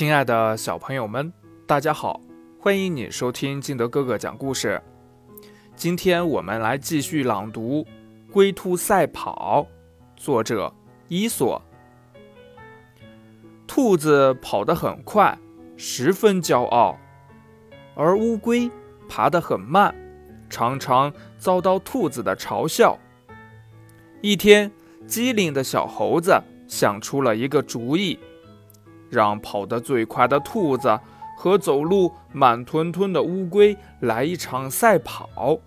亲爱的小朋友们，大家好，欢迎你收听金德哥哥讲故事。今天我们来继续朗读《龟兔赛跑》，作者伊索。兔子跑得很快，十分骄傲，而乌龟爬得很慢，常常遭到兔子的嘲笑。一天，机灵的小猴子想出了一个主意。让跑得最快的兔子和走路慢吞吞的乌龟来一场赛跑，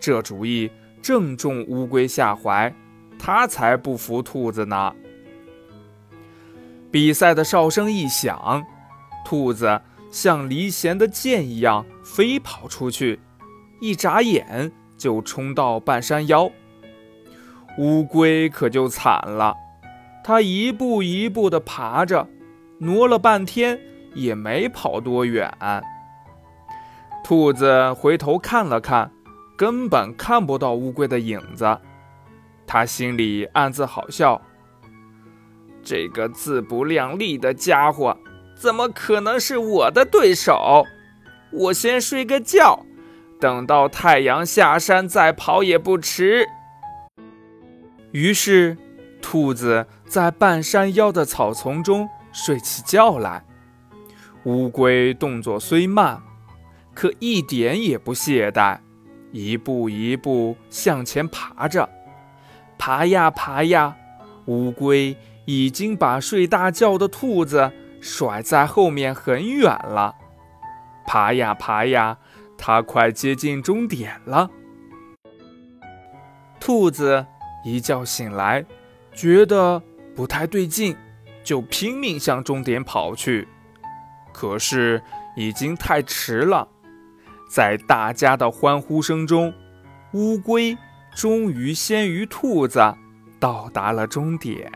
这主意正中乌龟下怀，它才不服兔子呢。比赛的哨声一响，兔子像离弦的箭一样飞跑出去，一眨眼就冲到半山腰。乌龟可就惨了，它一步一步地爬着。挪了半天也没跑多远，兔子回头看了看，根本看不到乌龟的影子。他心里暗自好笑：这个自不量力的家伙，怎么可能是我的对手？我先睡个觉，等到太阳下山再跑也不迟。于是，兔子在半山腰的草丛中。睡起觉来，乌龟动作虽慢，可一点也不懈怠，一步一步向前爬着。爬呀爬呀，乌龟已经把睡大觉的兔子甩在后面很远了。爬呀爬呀，它快接近终点了。兔子一觉醒来，觉得不太对劲。就拼命向终点跑去，可是已经太迟了。在大家的欢呼声中，乌龟终于先于兔子到达了终点。